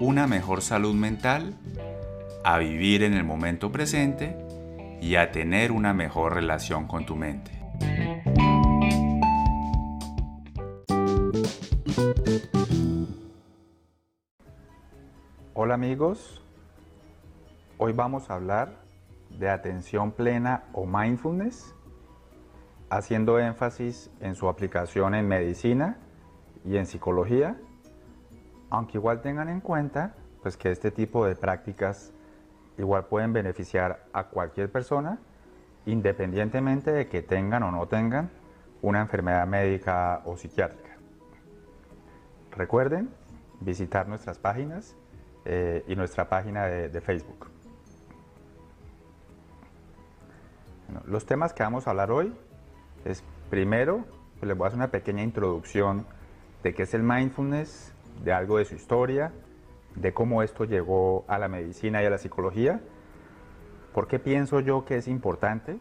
una mejor salud mental, a vivir en el momento presente y a tener una mejor relación con tu mente. Hola amigos, hoy vamos a hablar de atención plena o mindfulness, haciendo énfasis en su aplicación en medicina y en psicología aunque igual tengan en cuenta pues que este tipo de prácticas igual pueden beneficiar a cualquier persona independientemente de que tengan o no tengan una enfermedad médica o psiquiátrica. Recuerden visitar nuestras páginas eh, y nuestra página de, Facebook. los temas que vamos a hablar hoy es primero, pues les voy a hacer una pequeña introducción de qué es el mindfulness, de algo de su historia, de cómo esto llegó a la medicina y a la psicología. ¿Por qué pienso yo que es importante?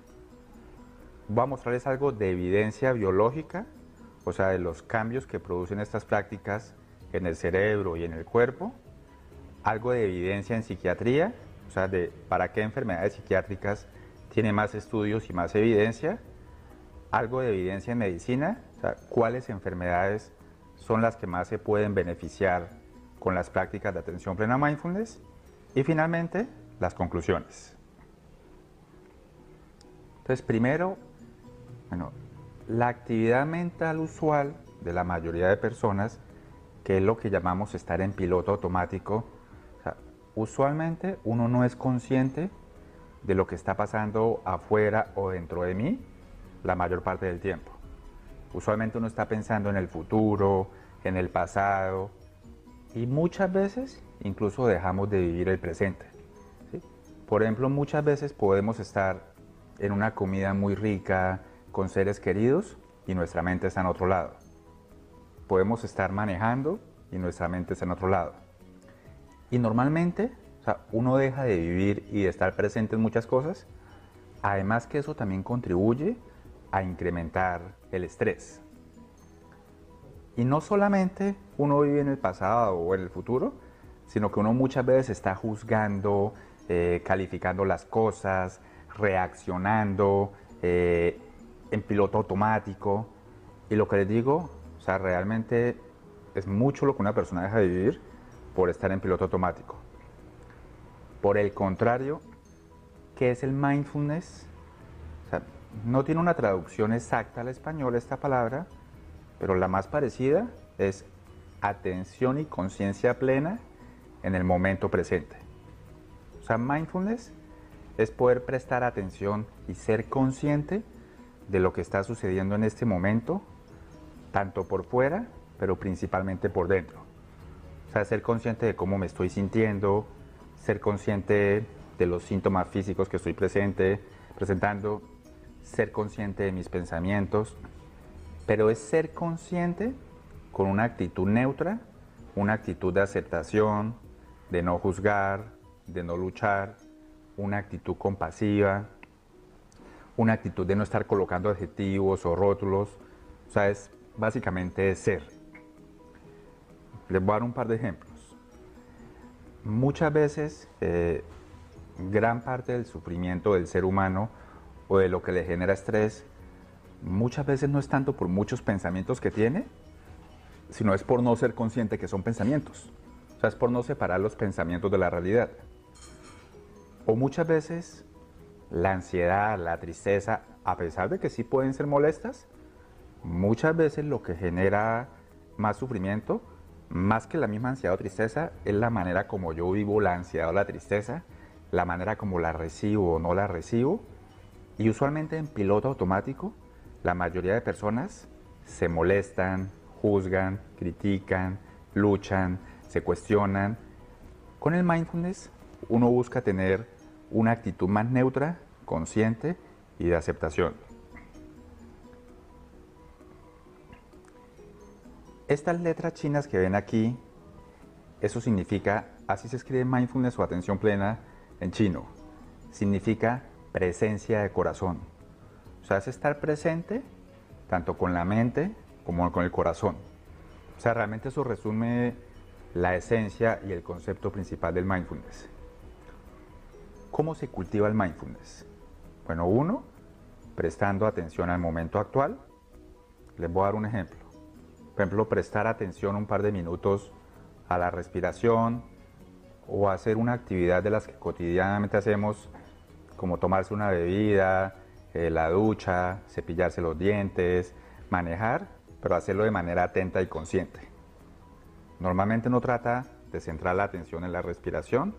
Voy a mostrarles algo de evidencia biológica, o sea, de los cambios que producen estas prácticas en el cerebro y en el cuerpo, algo de evidencia en psiquiatría, o sea, de para qué enfermedades psiquiátricas tiene más estudios y más evidencia, algo de evidencia en medicina, o sea, cuáles enfermedades son las que más se pueden beneficiar con las prácticas de atención plena mindfulness. Y finalmente, las conclusiones. Entonces, primero, bueno, la actividad mental usual de la mayoría de personas, que es lo que llamamos estar en piloto automático, usualmente uno no es consciente de lo que está pasando afuera o dentro de mí la mayor parte del tiempo. Usualmente uno está pensando en el futuro, en el pasado y muchas veces incluso dejamos de vivir el presente. Por ejemplo, muchas veces podemos estar en una comida muy rica con seres queridos y nuestra mente está en otro lado. Podemos estar manejando y nuestra mente está en otro lado. Y normalmente uno deja de vivir y de estar presente en muchas cosas. Además que eso también contribuye a incrementar el estrés. Y no solamente uno vive en el pasado o en el futuro, sino que uno muchas veces está juzgando, eh, calificando las cosas, reaccionando eh, en piloto automático. Y lo que les digo, o sea, realmente es mucho lo que una persona deja de vivir por estar en piloto automático. Por el contrario, ¿qué es el mindfulness? No tiene una traducción exacta al español esta palabra, pero la más parecida es atención y conciencia plena en el momento presente. O sea, mindfulness es poder prestar atención y ser consciente de lo que está sucediendo en este momento, tanto por fuera, pero principalmente por dentro. O sea, ser consciente de cómo me estoy sintiendo, ser consciente de los síntomas físicos que estoy presente, presentando, ser consciente de mis pensamientos, pero es ser consciente con una actitud neutra, una actitud de aceptación, de no juzgar, de no luchar, una actitud compasiva, una actitud de no estar colocando adjetivos o rótulos, o sea, es básicamente ser. Les voy a dar un par de ejemplos. Muchas veces, eh, gran parte del sufrimiento del ser humano o de lo que le genera estrés muchas veces no es tanto por muchos pensamientos que tiene, sino es por no ser consciente que son pensamientos. O sea, es por no separar los pensamientos de la realidad. O muchas veces la ansiedad, la tristeza, a pesar de que sí pueden ser molestas, muchas veces lo que genera más sufrimiento, más que la misma ansiedad o tristeza, es la manera como yo vivo la ansiedad o la tristeza, la manera como la recibo o no la recibo, y usualmente en piloto automático la mayoría de personas se molestan, juzgan, critican, luchan, se cuestionan Con el mindfulness uno busca tener una actitud más neutra, consciente y de aceptación. Estas letras chinas que ven aquí, eso significa, así se escribe mindfulness o atención plena en chino, significa presencia de corazón. O sea, es estar presente tanto con la mente como con el corazón. O sea, realmente eso resume la esencia y el concepto principal del mindfulness. ¿Cómo se cultiva el mindfulness? Bueno, uno, prestando atención al momento actual. Les voy a dar un ejemplo. Por ejemplo, prestar atención un par de minutos a la respiración o hacer una actividad de las que cotidianamente hacemos, como tomarse una bebida, eh, la ducha, cepillarse los dientes, manejar, pero hacerlo de manera atenta y consciente. Normalmente uno trata de centrar la atención en la respiración,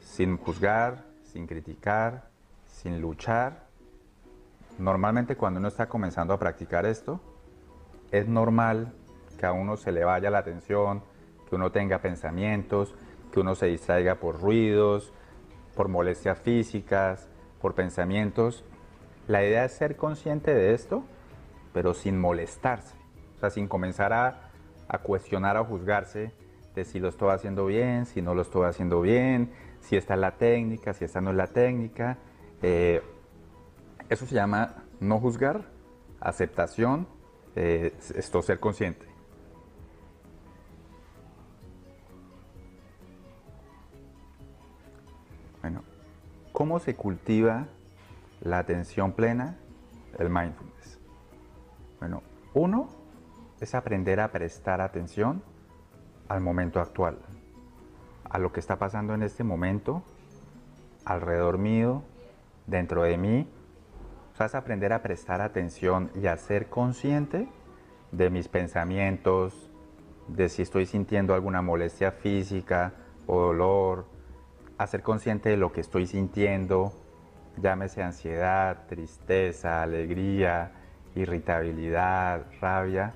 sin juzgar, sin criticar, sin luchar. Normalmente cuando uno está comenzando a practicar esto, es normal que a uno se le vaya la atención, que uno tenga pensamientos, que uno se distraiga por ruidos, por molestias físicas, por pensamientos. La idea es ser consciente de esto, pero sin molestarse, o sea, sin comenzar a, cuestionar o juzgarse de si lo estoy haciendo bien, si no lo estoy haciendo bien, si esta es la técnica, si esta no es la técnica. Eh, eso se llama no juzgar, aceptación, eh, esto ser consciente. ¿Cómo se cultiva la atención plena? El mindfulness. Bueno, uno es aprender a prestar atención al momento actual, a lo que está pasando en este momento, alrededor mío, dentro de mí. O sea, es aprender a prestar atención y a ser consciente de mis pensamientos, de si estoy sintiendo alguna molestia física o dolor, a ser consciente de lo que estoy sintiendo, llámese ansiedad, tristeza, alegría, irritabilidad, rabia,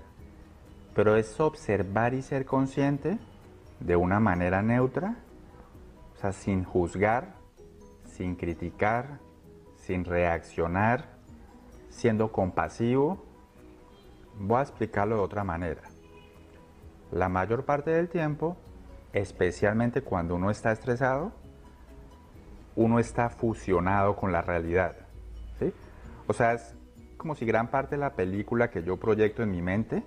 pero es observar y ser consciente de una manera neutra, o sea, sin juzgar, sin criticar, sin reaccionar, siendo compasivo. Voy a explicarlo de otra manera. La mayor parte del tiempo, especialmente cuando uno está estresado, uno está fusionado con la realidad. ¿sí? O sea, es como si gran parte de la película que yo proyecto en mi mente,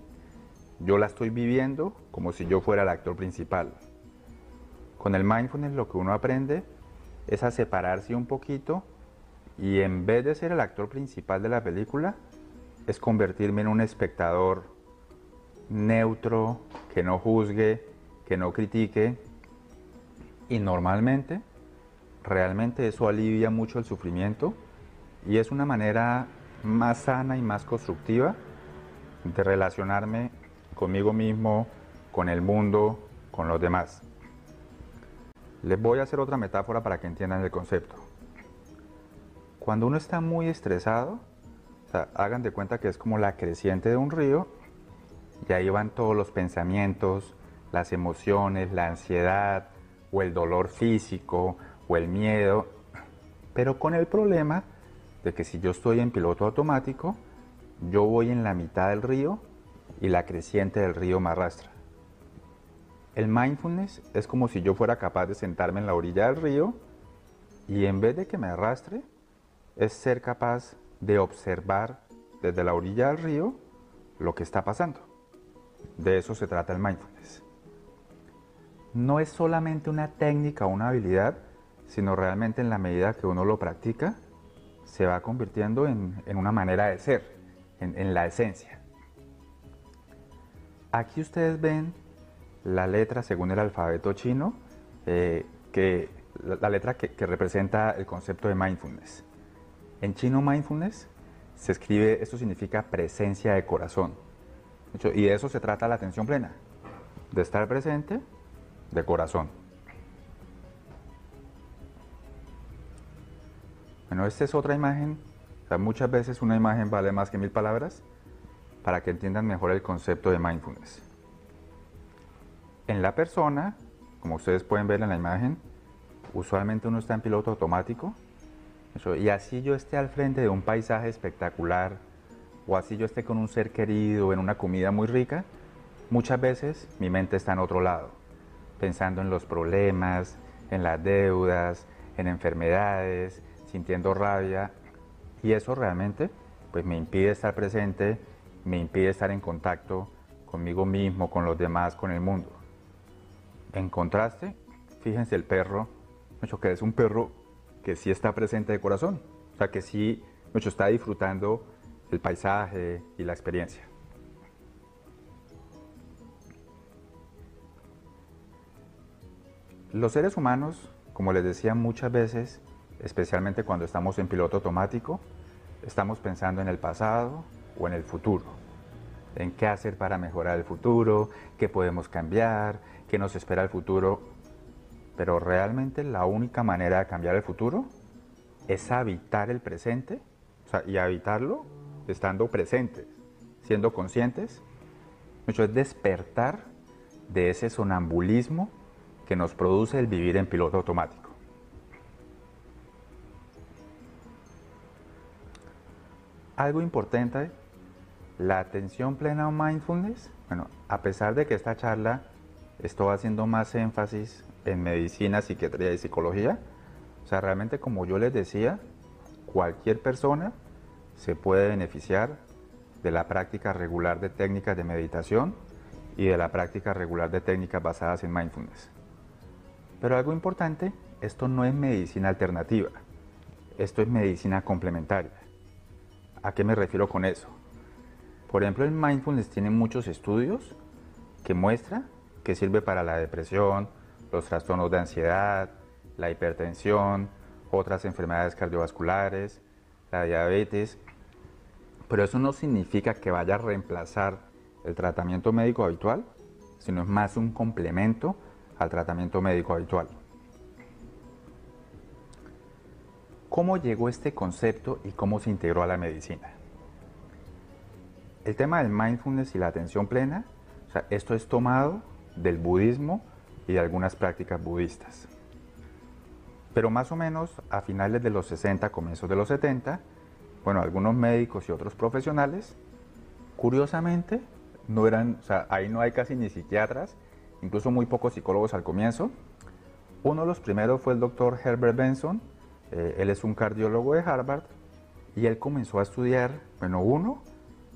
yo la estoy viviendo como si yo fuera el actor principal. Con el mindfulness lo que uno aprende es a separarse un poquito y en vez de ser el actor principal de la película, es convertirme en un espectador neutro, que no juzgue, que no critique. Y normalmente realmente eso alivia mucho el sufrimiento y es una manera más sana y más constructiva de relacionarme conmigo mismo, con el mundo, con los demás. Les voy a hacer otra metáfora para que entiendan el concepto. Cuando uno está muy estresado, hagan de cuenta que es como la creciente de un río y ahí van todos los pensamientos, las emociones, la ansiedad o el dolor físico o el miedo, pero con el problema de que si yo estoy en piloto automático, yo voy en la mitad del río y la creciente del río me arrastra. El mindfulness es como si yo fuera capaz de sentarme en la orilla del río y en vez de que me arrastre, es ser capaz de observar desde la orilla del río lo que está pasando. De eso se trata el mindfulness. No es solamente una técnica o una habilidad, sino realmente en la medida que uno lo practica, se va convirtiendo en, una manera de ser, en, la esencia. Aquí ustedes ven la letra según el alfabeto chino, eh, que, la, letra que, representa el concepto de mindfulness. En chino mindfulness se escribe, esto significa presencia de corazón. Y de eso se trata la atención plena, de estar presente de corazón. Bueno, esta es otra imagen. muchas veces una imagen vale más que mil palabras para que entiendan mejor el concepto de mindfulness. En la persona, como ustedes pueden ver en la imagen, usualmente uno está en piloto automático. Y así yo esté al frente de un paisaje espectacular, o así yo esté con un ser querido en una comida muy rica, muchas veces mi mente está en otro lado, pensando en los problemas, en las deudas, en enfermedades, sintiendo rabia. Y eso realmente pues me impide estar presente, me impide estar en contacto conmigo mismo, con los demás, con el mundo. En contraste, fíjense el perro, que es un perro que sí está presente de corazón, o sea que sí está disfrutando el paisaje y la experiencia. Los seres humanos, como les decía muchas veces, especialmente cuando estamos en piloto automático, estamos pensando en el pasado o en el futuro, en qué hacer para mejorar el futuro, qué podemos cambiar, qué nos espera el futuro. Pero realmente la única manera de cambiar el futuro es habitar el presente y habitarlo estando presentes, siendo conscientes. Mucho es despertar de ese sonambulismo que nos produce el vivir en piloto automático. Algo importante, la atención plena o mindfulness, bueno, a pesar de que esta charla estoy haciendo más énfasis en medicina, psiquiatría y psicología, o sea, realmente como yo les decía, cualquier persona se puede beneficiar de la práctica regular de técnicas de meditación y de la práctica regular de técnicas basadas en mindfulness. Pero algo importante, esto no es medicina alternativa, esto es medicina complementaria. ¿A qué me refiero con eso? Por ejemplo, el mindfulness tiene muchos estudios que muestran que sirve para la depresión, los trastornos de ansiedad, la hipertensión, otras enfermedades cardiovasculares, la diabetes, pero eso no significa que vaya a reemplazar el tratamiento médico habitual, sino es más un complemento al tratamiento médico habitual. ¿Cómo llegó este concepto y cómo se integró a la medicina? El tema del mindfulness y la atención plena, esto es tomado del budismo y de algunas prácticas budistas. Pero más o menos a finales de los 60, comienzos de los 70, bueno, algunos médicos y otros profesionales, curiosamente, no eran, o sea, ahí no hay casi ni psiquiatras, incluso muy pocos psicólogos al comienzo. Uno de los primeros fue el doctor Herbert Benson, eh, él es un cardiólogo de Harvard, y él comenzó a estudiar, bueno, uno,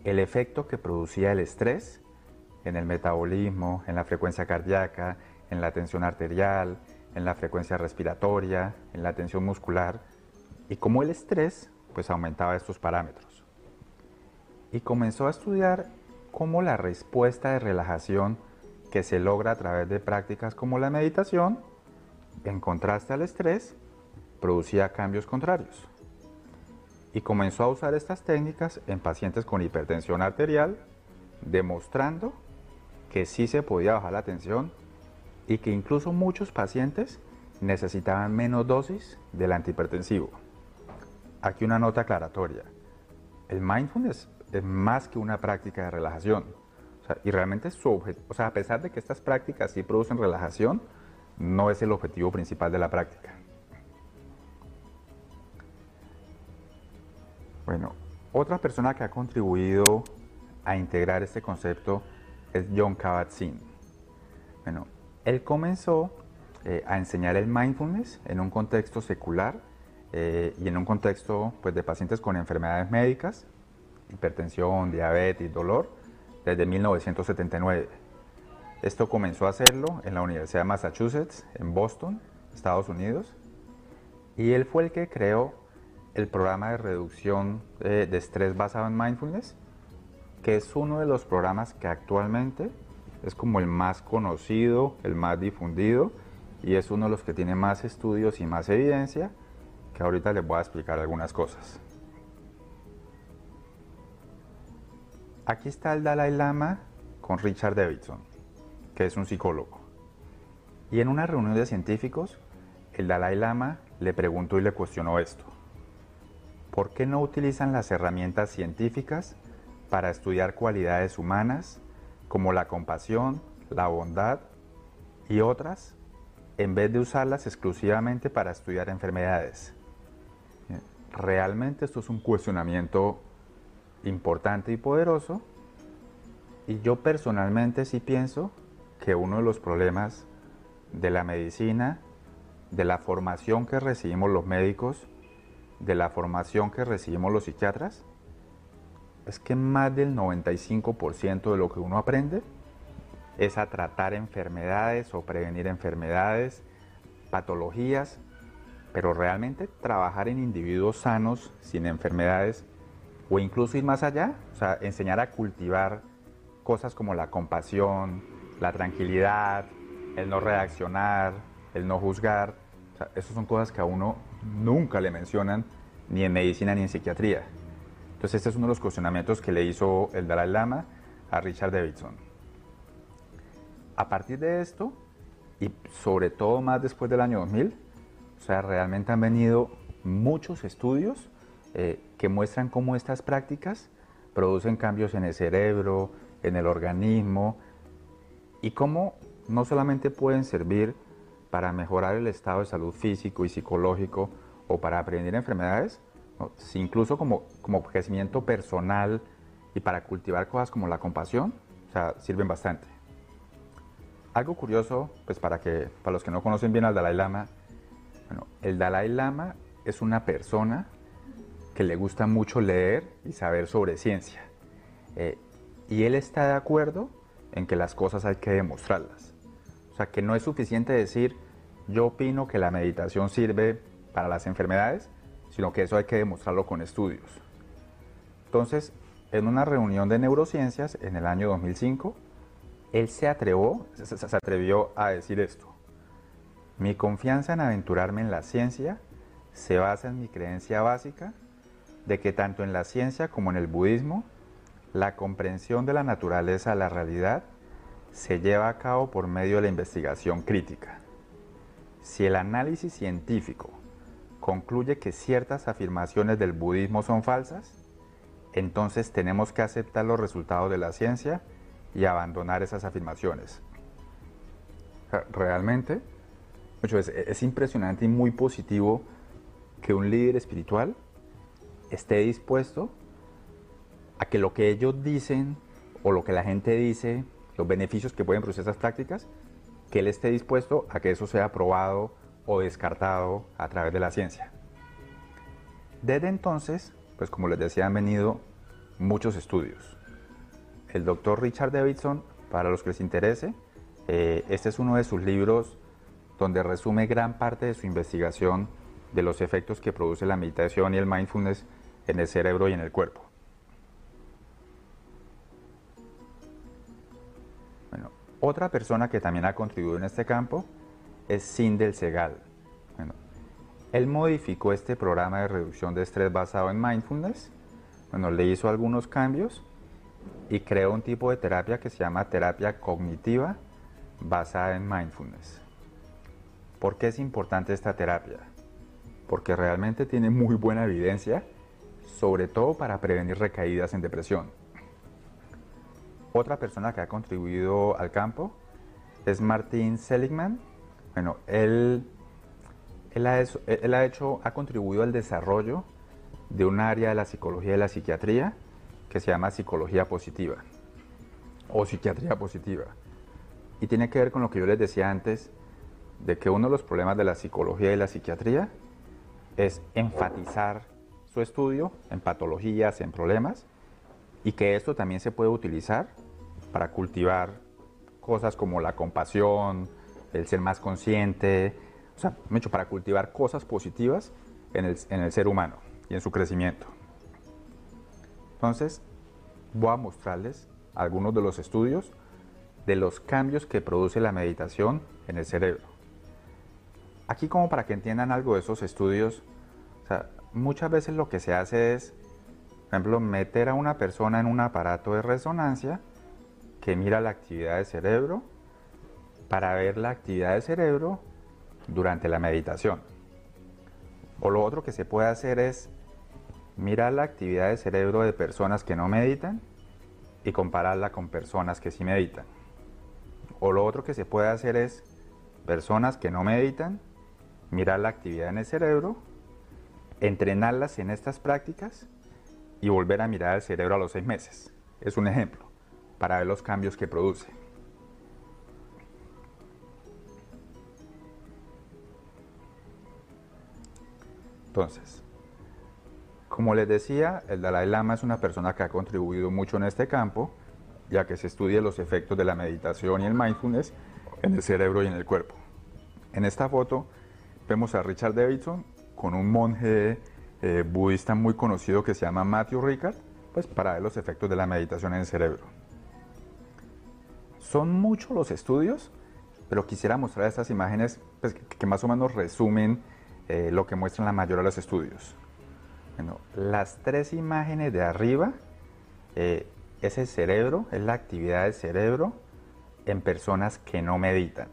el efecto que producía el estrés en el metabolismo, en la frecuencia cardíaca, en la tensión arterial, en la frecuencia respiratoria, en la tensión muscular, y cómo el estrés pues aumentaba estos parámetros. Y comenzó a estudiar cómo la respuesta de relajación que se logra a través de prácticas como la meditación, en contraste al estrés, producía cambios contrarios. Y comenzó a usar estas técnicas en pacientes con hipertensión arterial, demostrando que sí se podía bajar la tensión y que incluso muchos pacientes necesitaban menos dosis del antihipertensivo. Aquí una nota aclaratoria. El mindfulness es más que una práctica de relajación y realmente su objetivo, a pesar de que estas prácticas sí producen relajación, no es el objetivo principal de la práctica. Bueno, otra persona que ha contribuido a integrar este concepto es John Kabat-Zinn. Bueno, él comenzó eh, a enseñar el mindfulness en un contexto secular eh, y en un contexto pues, de pacientes con enfermedades médicas, hipertensión, diabetes, dolor, desde 1979. Esto comenzó a hacerlo en la Universidad de Massachusetts, en Boston, Estados Unidos, y él fue el que creó el programa de reducción de, estrés basado en mindfulness, que es uno de los programas que actualmente es como el más conocido, el más difundido, y es uno de los que tiene más estudios y más evidencia, que ahorita les voy a explicar algunas cosas. Aquí está el Dalai Lama con Richard Davidson, que es un psicólogo. Y en una reunión de científicos, el Dalai Lama le preguntó y le cuestionó esto. ¿Por qué no utilizan las herramientas científicas para estudiar cualidades humanas como la compasión, la bondad y otras en vez de usarlas exclusivamente para estudiar enfermedades. Realmente esto es un cuestionamiento importante y poderoso y yo personalmente sí pienso que uno de los problemas de la medicina, de la formación que recibimos los médicos, de la formación que recibimos los psiquiatras, es que más del 95% de lo que uno aprende es a tratar enfermedades o prevenir enfermedades, patologías, pero realmente trabajar en individuos sanos, sin enfermedades, o incluso ir más allá, o sea, enseñar a cultivar cosas como la compasión, la tranquilidad, el no reaccionar, el no juzgar. O sea, esas son cosas que a uno nunca le mencionan ni en medicina ni en psiquiatría. Entonces este es uno de los cuestionamientos que le hizo el Dalai Lama a Richard Davidson. A partir de esto, y sobre todo más después del año 2000, o sea, realmente han venido muchos estudios eh, que muestran cómo estas prácticas producen cambios en el cerebro, en el organismo, y cómo no solamente pueden servir para mejorar el estado de salud físico y psicológico o para prevenir enfermedades, incluso como, como crecimiento personal y para cultivar cosas como la compasión, o sea, sirven bastante. Algo curioso, pues para, que, para los que no conocen bien al Dalai Lama, bueno, el Dalai Lama es una persona que le gusta mucho leer y saber sobre ciencia. Eh, y él está de acuerdo en que las cosas hay que demostrarlas. Sea, que no es suficiente decir, yo opino que la meditación sirve para las enfermedades, sino que eso hay que demostrarlo con estudios. Entonces, en una reunión de neurociencias en el año 2005, él se se atrevió a decir esto. Mi confianza en aventurarme en la ciencia se basa en mi creencia básica de que tanto en la ciencia como en el budismo, la comprensión de la naturaleza la realidad se lleva a cabo por medio de la investigación crítica. Si el análisis científico concluye que ciertas afirmaciones del budismo son falsas, entonces tenemos que aceptar los resultados de la ciencia y abandonar esas afirmaciones. Realmente, es impresionante y muy positivo que un líder espiritual esté dispuesto a que lo que ellos dicen o lo que la gente dice, los beneficios que pueden producir esas prácticas, que él esté dispuesto a que eso sea probado o descartado a través de la ciencia. Desde entonces, pues como les decía, han venido muchos estudios. El doctor Richard Davidson, para los que les interese, eh, este es uno de sus libros donde resume gran parte de su investigación de los efectos que produce la meditación y el mindfulness en el cerebro y en el cuerpo. Otra persona que también ha contribuido en este campo es Sindel Segal. Bueno, él modificó este programa de reducción de estrés basado en mindfulness. Bueno, le hizo algunos cambios y creó un tipo de terapia que se llama terapia cognitiva basada en mindfulness. ¿Por qué es importante esta terapia? Porque realmente tiene muy buena evidencia sobre todo para prevenir recaídas en depresión. Otra persona que ha contribuido al campo es Martin Seligman. Bueno, él, él, ha, él ha, hecho, ha contribuido al desarrollo de un área de la psicología y la psiquiatría que se llama psicología positiva o psiquiatría positiva. Y tiene que ver con lo que yo les decía antes, de que uno de los problemas de la psicología y la psiquiatría es enfatizar su estudio en patologías, en problemas, y que esto también se puede utilizar para cultivar cosas como la compasión, el ser más consciente, o sea, hecho para cultivar cosas positivas en el, en el ser humano y en su crecimiento. Entonces, voy a mostrarles algunos de los estudios de los cambios que produce la meditación en el cerebro. Aquí como para que entiendan algo de esos estudios, o sea, muchas veces lo que se hace es, por ejemplo, meter a una persona en un aparato de resonancia que mira la actividad del cerebro para ver la actividad del cerebro durante la meditación. O lo otro que se puede hacer es mirar la actividad del cerebro de personas que no meditan y compararla con personas que sí meditan. O lo otro que se puede hacer es personas que no meditan, mirar la actividad en el cerebro, entrenarlas en estas prácticas y volver a mirar el cerebro a los seis meses. Es un ejemplo para ver los cambios que produce. Entonces, como les decía, el Dalai Lama es una persona que ha contribuido mucho en este campo, ya que se estudia los efectos de la meditación y el mindfulness en el cerebro y en el cuerpo. En esta foto vemos a Richard Davidson con un monje eh, budista muy conocido que se llama Matthew Ricard, pues para ver los efectos de la meditación en el cerebro. Son muchos los estudios, pero quisiera mostrar estas imágenes pues, que, más o menos resumen eh, lo que muestran la mayoría de los estudios. Bueno, las tres imágenes de arriba eh, es el cerebro, es la actividad del cerebro en personas que no meditan.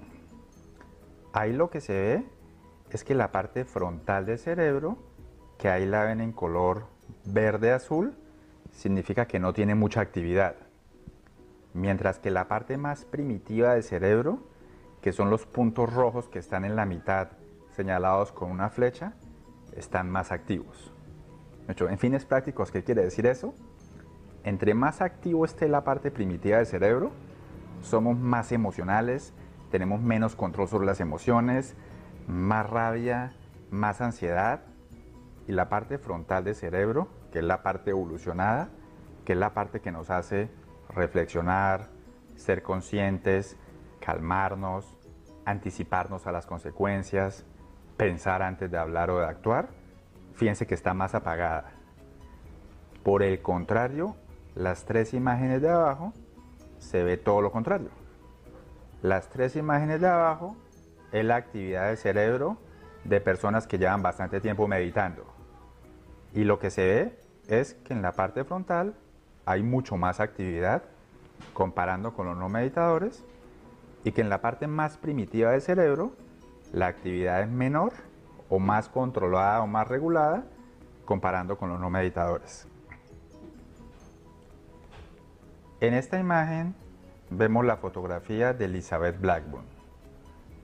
Ahí lo que se ve es que la parte frontal del cerebro, que ahí la ven en color verde-azul, significa que no tiene mucha actividad. Mientras que la parte más primitiva del cerebro, que son los puntos rojos que están en la mitad señalados con una flecha, están más activos. En fines prácticos, ¿qué quiere decir eso? Entre más activo esté la parte primitiva del cerebro, somos más emocionales, tenemos menos control sobre las emociones, más rabia, más ansiedad y la parte frontal del cerebro, que es la parte evolucionada, que es la parte que nos hace reflexionar, ser conscientes, calmarnos, anticiparnos a las consecuencias, pensar antes de hablar o de actuar, fíjense que está más apagada. Por el contrario, las tres imágenes de abajo se ve todo lo contrario. Las tres imágenes de abajo es la actividad del cerebro de personas que llevan bastante tiempo meditando. Y lo que se ve es que en la parte frontal hay mucho más actividad comparando con los no meditadores y que en la parte más primitiva del cerebro la actividad es menor o más controlada o más regulada comparando con los no meditadores. En esta imagen vemos la fotografía de Elizabeth Blackburn.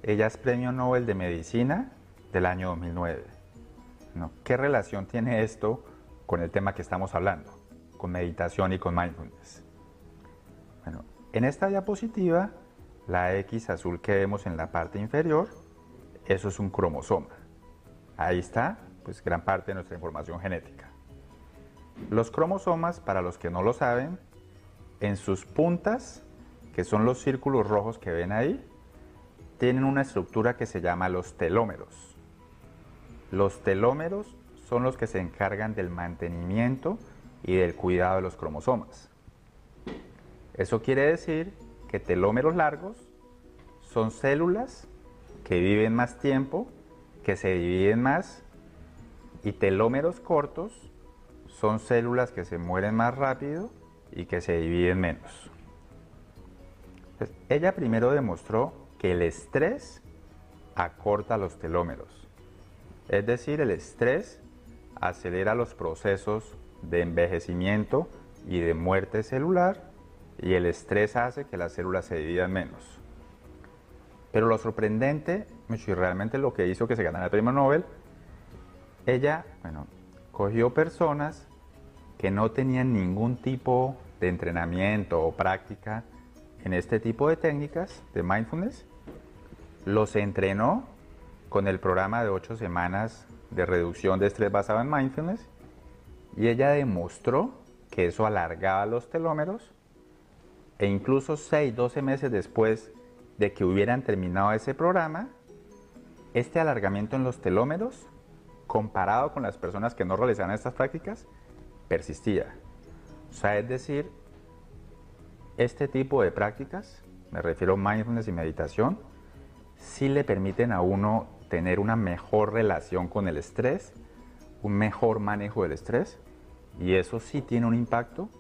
Ella es Premio Nobel de Medicina del año 2009. ¿Qué relación tiene esto con el tema que estamos hablando, con meditación y con mindfulness? Bueno, en esta diapositiva, la X azul que vemos en la parte inferior, eso es un cromosoma. Ahí está, pues gran parte de nuestra información genética. Los cromosomas, para los que no lo saben, en sus puntas, que son los círculos rojos que ven ahí, tienen una estructura que se llama los telómeros. Los telómeros son los que se encargan del mantenimiento y del cuidado de los cromosomas. Eso quiere decir que telómeros largos son células que viven más tiempo, que se dividen más, y telómeros cortos son células que se mueren más rápido y que se dividen menos. ella primero demostró que el estrés acorta los telómeros. Es decir, el estrés acelera los procesos de envejecimiento y de muerte celular y el estrés hace que las células se dividan menos. Pero lo sorprendente, y realmente lo que hizo que se ganara el premio Nobel, ella, bueno, cogió personas que no tenían ningún tipo de entrenamiento o práctica en este tipo de técnicas de mindfulness los entrenó con el programa de ocho semanas de reducción de estrés basado en mindfulness y ella demostró que eso alargaba los telómeros e incluso 6, 12 meses después de que hubieran terminado ese programa, este alargamiento en los telómeros, comparado con las personas que no realizaban estas prácticas, persistía. O sea, es decir, este tipo de prácticas, me refiero a mindfulness y meditación, sí le permiten a uno tener una mejor relación con el estrés, un mejor manejo del estrés, y eso sí tiene un impacto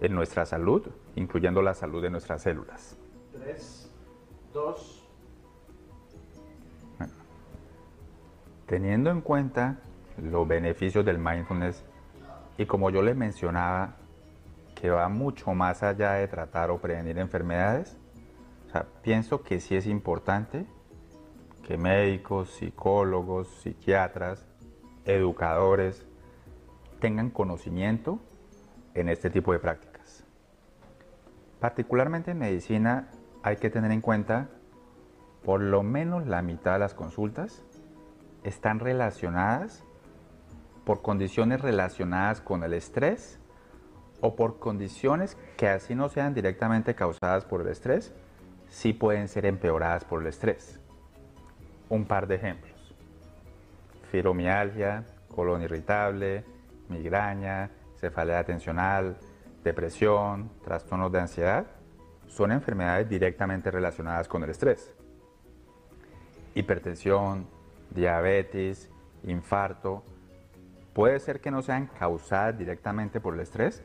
en nuestra salud, incluyendo la salud de nuestras células. Tres, dos. teniendo en cuenta los beneficios del mindfulness y como yo les mencionaba, que va mucho más allá de tratar o prevenir enfermedades, pienso que sí es importante que médicos, psicólogos, psiquiatras, educadores tengan conocimiento en este tipo de prácticas. Particularmente en medicina hay que tener en cuenta por lo menos la mitad de las consultas están relacionadas por condiciones relacionadas con el estrés o por condiciones que así no sean directamente causadas por el estrés, sí pueden ser empeoradas por el estrés. Un par de ejemplos. Fibromialgia, colon irritable, migraña, cefalea atencional, depresión, trastornos de ansiedad, son enfermedades directamente relacionadas con el estrés. Hipertensión, diabetes, infarto, puede ser que no sean causadas directamente por el estrés,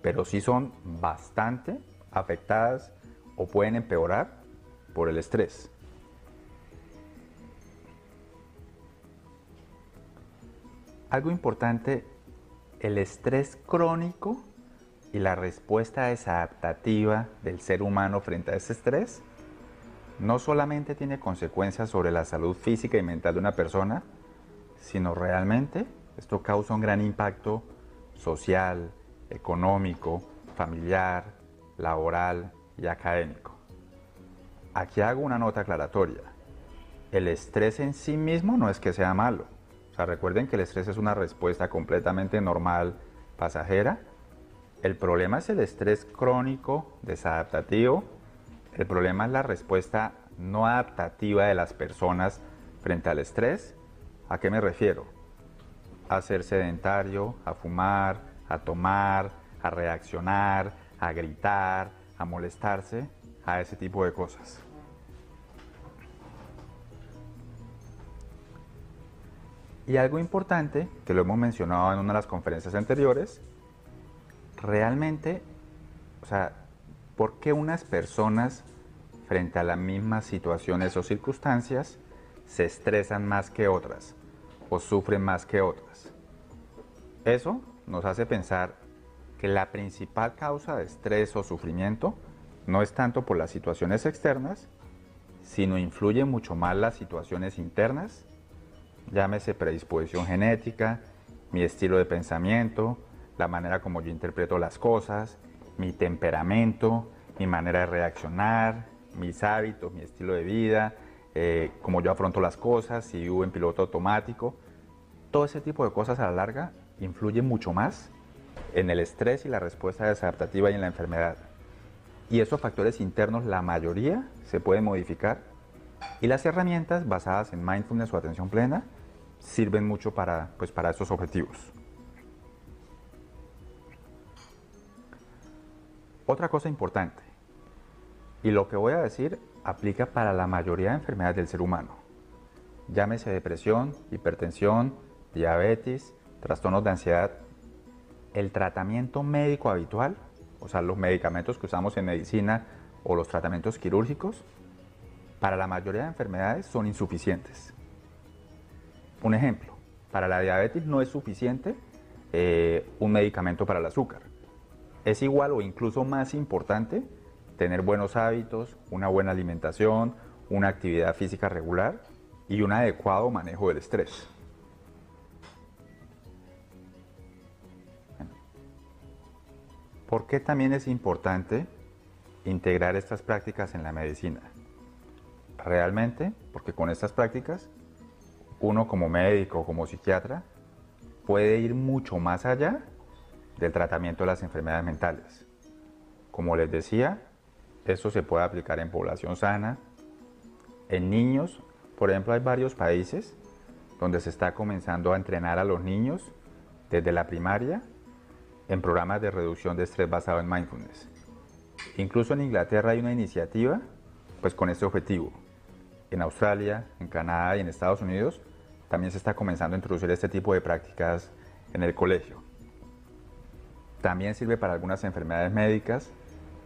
pero sí son bastante afectadas o pueden empeorar por el estrés. Algo importante, el estrés crónico y la respuesta desadaptativa del ser humano frente a ese estrés no solamente tiene consecuencias sobre la salud física y mental de una persona, sino realmente esto causa un gran impacto social, económico, familiar, laboral y académico. Aquí hago una nota aclaratoria. El estrés en sí mismo no es que sea malo. Recuerden que el estrés es una respuesta completamente normal, pasajera. El problema es el estrés crónico, desadaptativo. El problema es la respuesta no adaptativa de las personas frente al estrés. ¿A qué me refiero? A ser sedentario, a fumar, a tomar, a reaccionar, a gritar, a molestarse, a ese tipo de cosas. Y algo importante, que lo hemos mencionado en una de las conferencias anteriores, realmente, o sea, ¿por qué unas personas frente a las mismas situaciones o circunstancias se estresan más que otras o sufren más que otras? Eso nos hace pensar que la principal causa de estrés o sufrimiento no es tanto por las situaciones externas, sino influye mucho más las situaciones internas, llámese predisposición genética, mi estilo de pensamiento, la manera como yo interpreto las cosas, mi temperamento, mi manera de reaccionar, mis hábitos, mi estilo de vida, eh, cómo yo afronto las cosas, si vivo en piloto automático. Todo ese tipo de cosas a la larga influye mucho más en el estrés y la respuesta desadaptativa y en la enfermedad. Y esos factores internos, la mayoría, se pueden modificar. Y las herramientas basadas en mindfulness o atención plena sirven mucho para, pues, para estos objetivos. Otra cosa importante, y lo que voy a decir aplica para la mayoría de enfermedades del ser humano. Llámese depresión, hipertensión, diabetes, trastornos de ansiedad el tratamiento médico habitual, o sea, los medicamentos que usamos en medicina o los tratamientos quirúrgicos, para la mayoría de enfermedades son insuficientes. Un ejemplo, para la diabetes no es suficiente eh, un medicamento para el azúcar. Es igual o incluso más importante tener buenos hábitos, una buena alimentación, una actividad física regular y un adecuado manejo del estrés. ¿Por qué también es importante integrar estas prácticas en la medicina? Realmente, porque con estas prácticas, uno como médico como psiquiatra puede ir mucho más allá del tratamiento de las enfermedades mentales. Como les decía, esto se puede aplicar en población sana, en niños. Por ejemplo, hay varios países donde se está comenzando a entrenar a los niños desde la primaria en programas de reducción de estrés basado en mindfulness. Incluso en Inglaterra hay una iniciativa pues con este objetivo. En Australia, en Canadá y en Estados Unidos también se está comenzando a introducir este tipo de prácticas en el colegio. También sirve para algunas enfermedades médicas.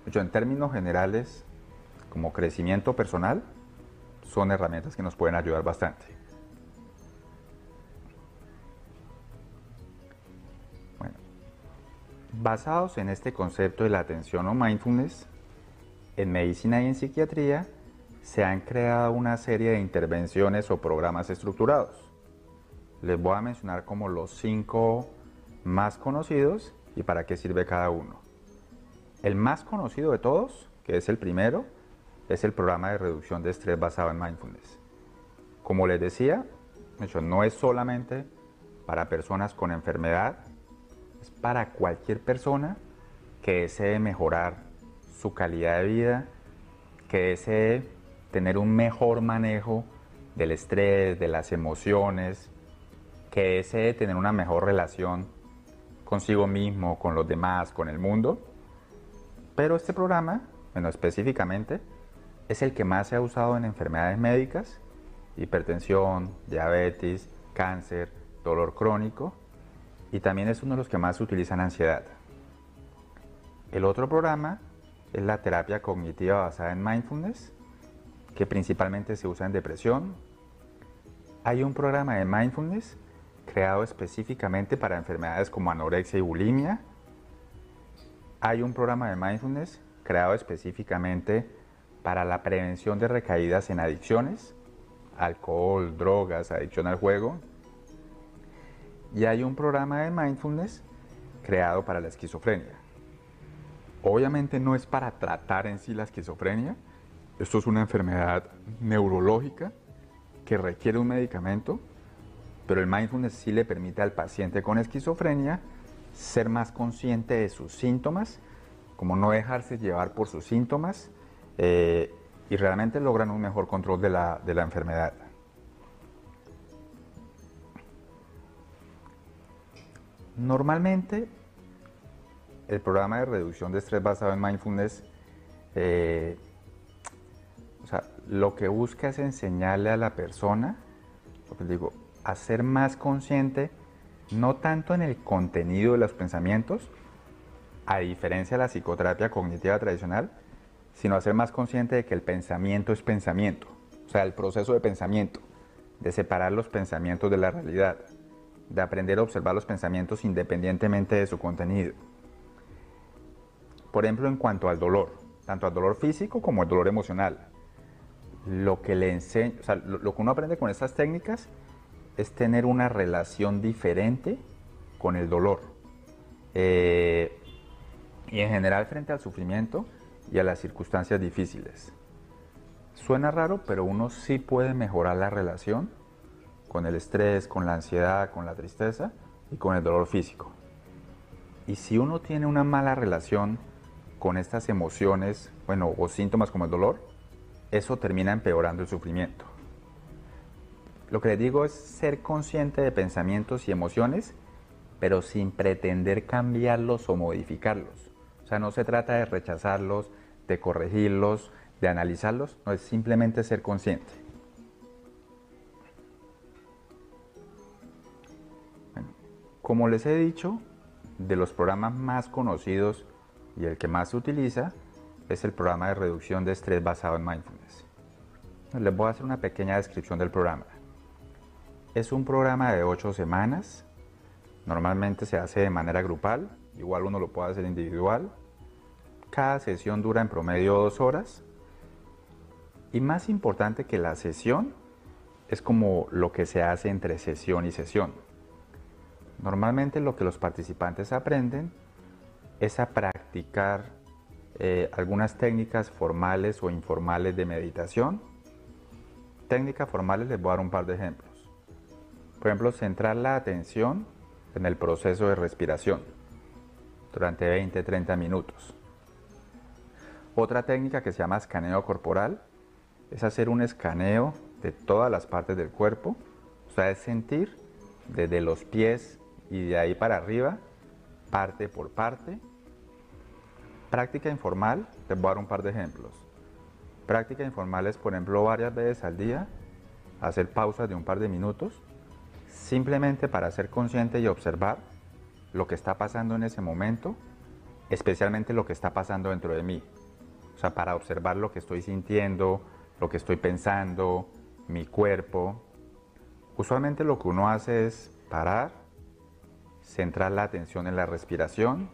Yo en términos generales, como crecimiento personal, son herramientas que nos pueden ayudar bastante. Basados en este concepto de la atención o mindfulness, en medicina y en psiquiatría se han creado una serie de intervenciones o programas estructurados. Les voy a mencionar como los cinco más conocidos y para qué sirve cada uno. El más conocido de todos, que es el primero, es el programa de reducción de estrés basado en mindfulness. Como les decía, no es solamente para personas con enfermedad, es para cualquier persona que desee mejorar su calidad de vida, que desee tener un mejor manejo del estrés, de las emociones, que desee tener una mejor relación consigo mismo, con los demás, con el mundo. Pero este programa, bueno, específicamente, es el que más se ha usado en enfermedades médicas, hipertensión, diabetes, cáncer, dolor crónico, y también es uno de los que más se utiliza en ansiedad. El otro programa es la terapia cognitiva basada en mindfulness, que principalmente se usa en depresión. Hay un programa de mindfulness creado específicamente para enfermedades como anorexia y bulimia. Hay un programa de mindfulness creado específicamente para la prevención de recaídas en adicciones, alcohol, drogas, adicción al juego. Y hay un programa de mindfulness creado para la esquizofrenia. Obviamente no es para tratar en sí la esquizofrenia, esto es una enfermedad neurológica que requiere un medicamento, pero el mindfulness sí le permite al paciente con esquizofrenia ser más consciente de sus síntomas, como no dejarse llevar por sus síntomas eh, y realmente logran un mejor control de la, de la enfermedad. Normalmente, el programa de reducción de estrés basado en mindfulness eh, o sea, lo que busca es enseñarle a la persona, lo que digo, a ser más consciente, no tanto en el contenido de los pensamientos, a diferencia de la psicoterapia cognitiva tradicional, sino a ser más consciente de que el pensamiento es pensamiento, o sea, el proceso de pensamiento, de separar los pensamientos de la realidad, de aprender a observar los pensamientos independientemente de su contenido. Por ejemplo, en cuanto al dolor, tanto al dolor físico como al dolor emocional lo que le enseña, o sea, lo, que uno aprende con estas técnicas es tener una relación diferente con el dolor. Eh, y en general frente al sufrimiento y a las circunstancias difíciles. Suena raro, pero uno sí puede mejorar la relación con el estrés, con la ansiedad, con la tristeza y con el dolor físico. Y si uno tiene una mala relación con estas emociones, bueno, o síntomas como el dolor, eso termina empeorando el sufrimiento. Lo que les digo es ser consciente de pensamientos y emociones, pero sin pretender cambiarlos o modificarlos. O sea, no se trata de rechazarlos, de corregirlos, de analizarlos, no es simplemente ser consciente. como les he dicho, de los programas más conocidos y el que más se utiliza es el programa de reducción de estrés basado en mindfulness. Les voy a hacer una pequeña descripción del programa. Es un programa de 8 semanas. Normalmente se hace de manera grupal, igual uno lo puede hacer individual. Cada sesión dura en promedio dos horas. Y más importante que la sesión es como lo que se hace entre sesión y sesión. Normalmente lo que los participantes aprenden es a practicar eh, algunas técnicas formales o informales de meditación. Técnicas formales les voy a dar un par de ejemplos. Por ejemplo, centrar la atención en el proceso de respiración durante 20-30 minutos. Otra técnica que se llama escaneo corporal es hacer un escaneo de todas las partes del cuerpo, o sea, es sentir desde los pies y de ahí para arriba, parte por parte, Práctica informal, te voy a dar un par de ejemplos. Práctica informal es, por ejemplo, varias veces al día, hacer pausas de un par de minutos, simplemente para ser consciente y observar lo que está pasando en ese momento, especialmente lo que está pasando dentro de mí. O sea, para observar lo que estoy sintiendo, lo que estoy pensando, mi cuerpo. Usualmente lo que uno hace es parar, centrar la atención en la respiración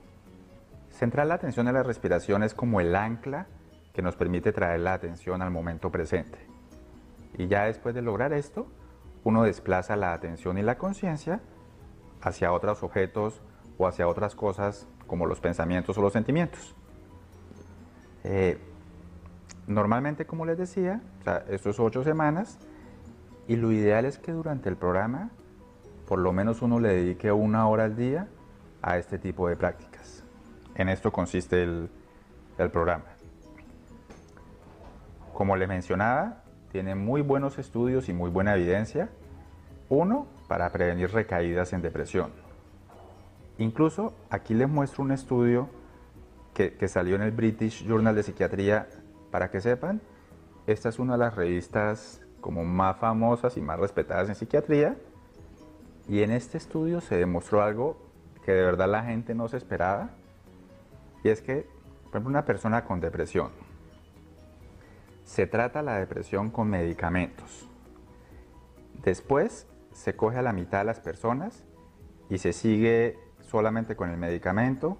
Centrar la atención en la respiración es como el ancla que nos permite traer la atención al momento presente. Y ya después de lograr esto, uno desplaza la atención y la conciencia hacia otros objetos o hacia otras cosas como los pensamientos o los sentimientos. Eh, normalmente, como les decía, esto es ocho semanas y lo ideal es que durante el programa por lo menos uno le dedique una hora al día a este tipo de prácticas. En esto consiste el, programa. Como le mencionaba, tiene muy buenos estudios y muy buena evidencia. Uno, para prevenir recaídas en depresión. Incluso aquí les muestro un estudio que, que, salió en el British Journal de Psiquiatría para que sepan. Esta es una de las revistas como más famosas y más respetadas en psiquiatría. Y en este estudio se demostró algo que de verdad la gente no se esperaba. Y es que, por ejemplo, una persona con depresión, se trata la depresión con medicamentos. Después se coge a la mitad de las personas y se sigue solamente con el medicamento.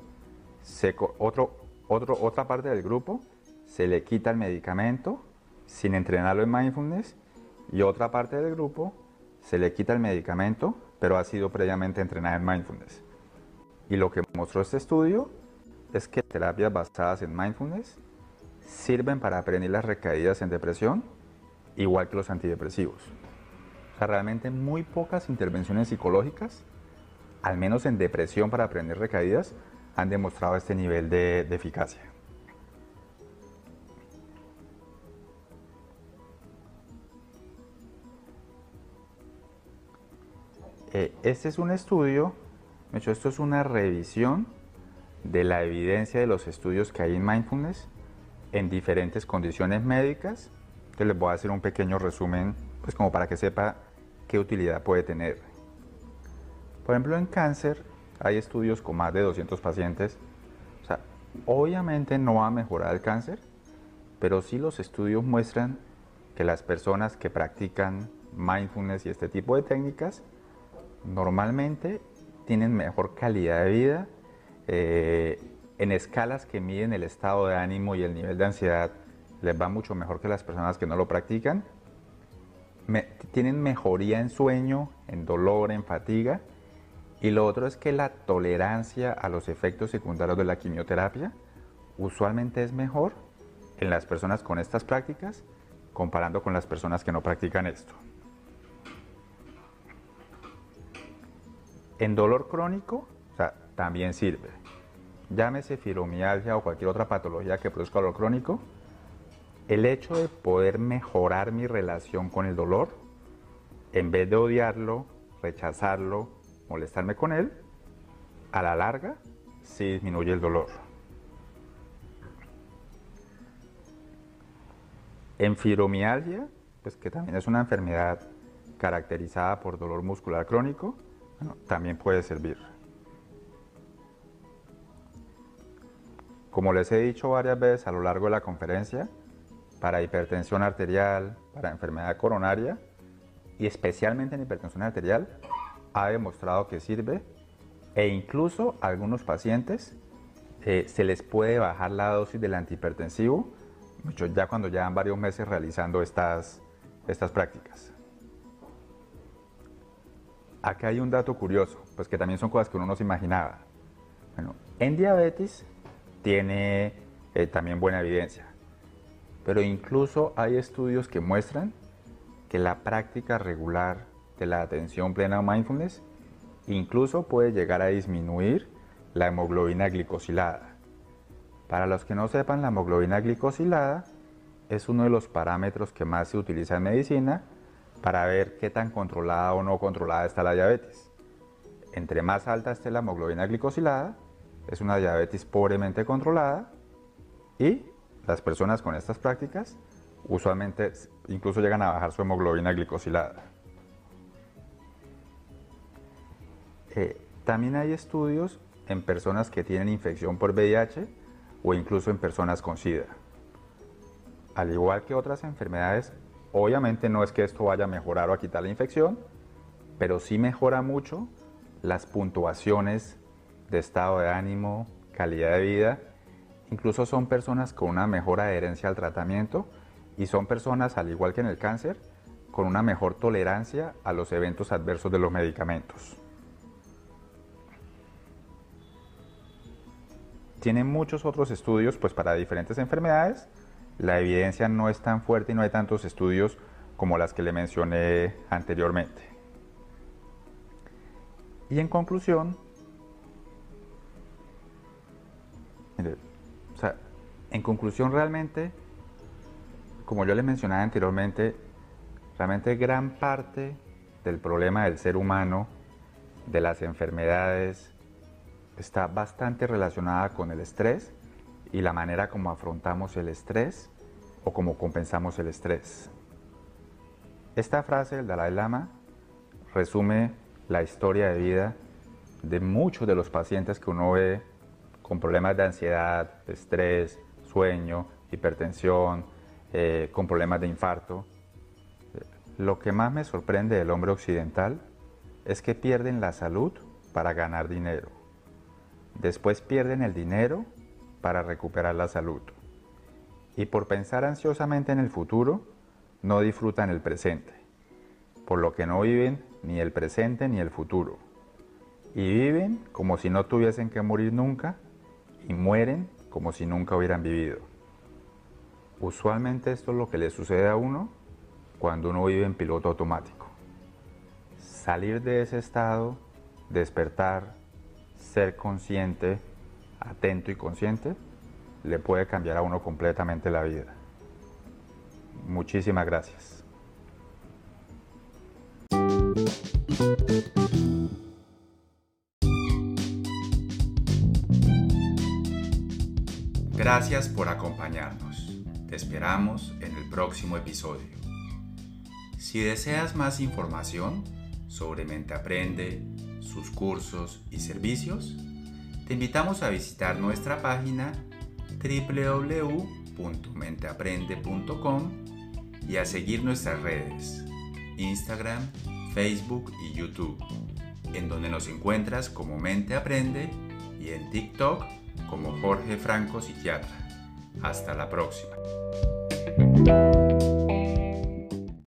otro, otro, otra parte del grupo se le quita el medicamento sin entrenarlo en mindfulness y otra parte del grupo se le quita el medicamento pero ha sido previamente entrenada en mindfulness. Y lo que mostró este estudio es que terapias basadas en mindfulness sirven para prevenir las recaídas en depresión, igual que los antidepresivos. O sea, realmente muy pocas intervenciones psicológicas, al menos en depresión para prevenir recaídas, han demostrado este nivel de, de eficacia. Eh, este es un estudio, de hecho esto es una revisión de la evidencia de los estudios que hay en mindfulness en diferentes condiciones médicas. Entonces les voy a hacer un pequeño resumen, pues como para que sepa qué utilidad puede tener. Por ejemplo, en cáncer hay estudios con más de 200 pacientes. O sea, obviamente no va a mejorar el cáncer, pero sí los estudios muestran que las personas que practican mindfulness y este tipo de técnicas normalmente tienen mejor calidad de vida. Eh, en escalas que miden el estado de ánimo y el nivel de ansiedad, les va mucho mejor que las personas que no lo practican. tienen mejoría en sueño, en dolor, en fatiga. Y lo otro es que la tolerancia a los efectos secundarios de la quimioterapia usualmente es mejor en las personas con estas prácticas comparando con las personas que no practican esto. En dolor crónico, también sirve. Llámese fibromialgia o cualquier otra patología que produzca dolor crónico, el hecho de poder mejorar mi relación con el dolor, en vez de odiarlo, rechazarlo, molestarme con él, a la larga sí disminuye el dolor. En fibromialgia, pues que también es una enfermedad caracterizada por dolor muscular crónico, también puede servir. Como les he dicho varias veces a lo largo de la conferencia, para hipertensión arterial, para enfermedad coronaria y especialmente en hipertensión arterial, ha demostrado que sirve e incluso a algunos pacientes eh, se les puede bajar la dosis del antihipertensivo, ya cuando llevan varios meses realizando estas, estas prácticas. Acá hay un dato curioso, pues que también son cosas que uno no se imaginaba. Bueno, en diabetes tiene eh, también buena evidencia, pero incluso hay estudios que muestran que la práctica regular de la atención plena o mindfulness incluso puede llegar a disminuir la hemoglobina glicosilada. Para los que no sepan, la hemoglobina glicosilada es uno de los parámetros que más se utiliza en medicina para ver qué tan controlada o no controlada está la diabetes. Entre más alta esté la hemoglobina glicosilada, es una diabetes pobremente controlada y las personas con estas prácticas usualmente incluso llegan a bajar su hemoglobina glicosilada. Eh, también hay estudios en personas que tienen infección por VIH o incluso en personas con SIDA. Al igual que otras enfermedades, Obviamente no es que esto vaya a mejorar o a quitar la infección, pero sí mejora mucho las puntuaciones de estado de ánimo, calidad de vida incluso son personas con una mejor adherencia al tratamiento y son personas, al igual que en el cáncer, con una mejor tolerancia a los eventos adversos de los medicamentos. Tienen muchos otros estudios pues para diferentes enfermedades. La evidencia no es tan fuerte y no hay tantos estudios como las que le mencioné anteriormente. Y en conclusión, en conclusión realmente, como yo les mencionaba anteriormente, realmente gran parte del problema del ser humano, de las enfermedades, está bastante relacionada con el estrés y la manera como afrontamos el estrés o como compensamos el estrés. Esta frase del Dalai Lama resume la historia de vida de muchos de los pacientes que uno ve con problemas de ansiedad, estrés, sueño, hipertensión, eh, con problemas de infarto. Lo que más me sorprende del hombre occidental es que pierden la salud para ganar dinero. Después pierden el dinero para recuperar la salud. Y por pensar ansiosamente en el futuro, no disfrutan el presente, por lo que no viven ni el presente ni el futuro. Y viven como si no tuviesen que morir nunca y mueren como si nunca hubieran vivido. Usualmente esto es lo que le sucede a uno cuando uno vive en piloto automático. Salir de ese estado, despertar, ser consciente, atento y consciente, le puede cambiar a uno completamente la vida. Muchísimas gracias. Gracias por acompañarnos. Te esperamos en el próximo episodio. Si deseas más información sobre Mente Aprende, sus cursos y servicios, te invitamos a visitar nuestra página www.menteaprende.com y a seguir nuestras redes, Instagram, Facebook y YouTube, en donde nos encuentras como Mente Aprende y en TikTok como Jorge Franco Psiquiatra. Hasta la próxima.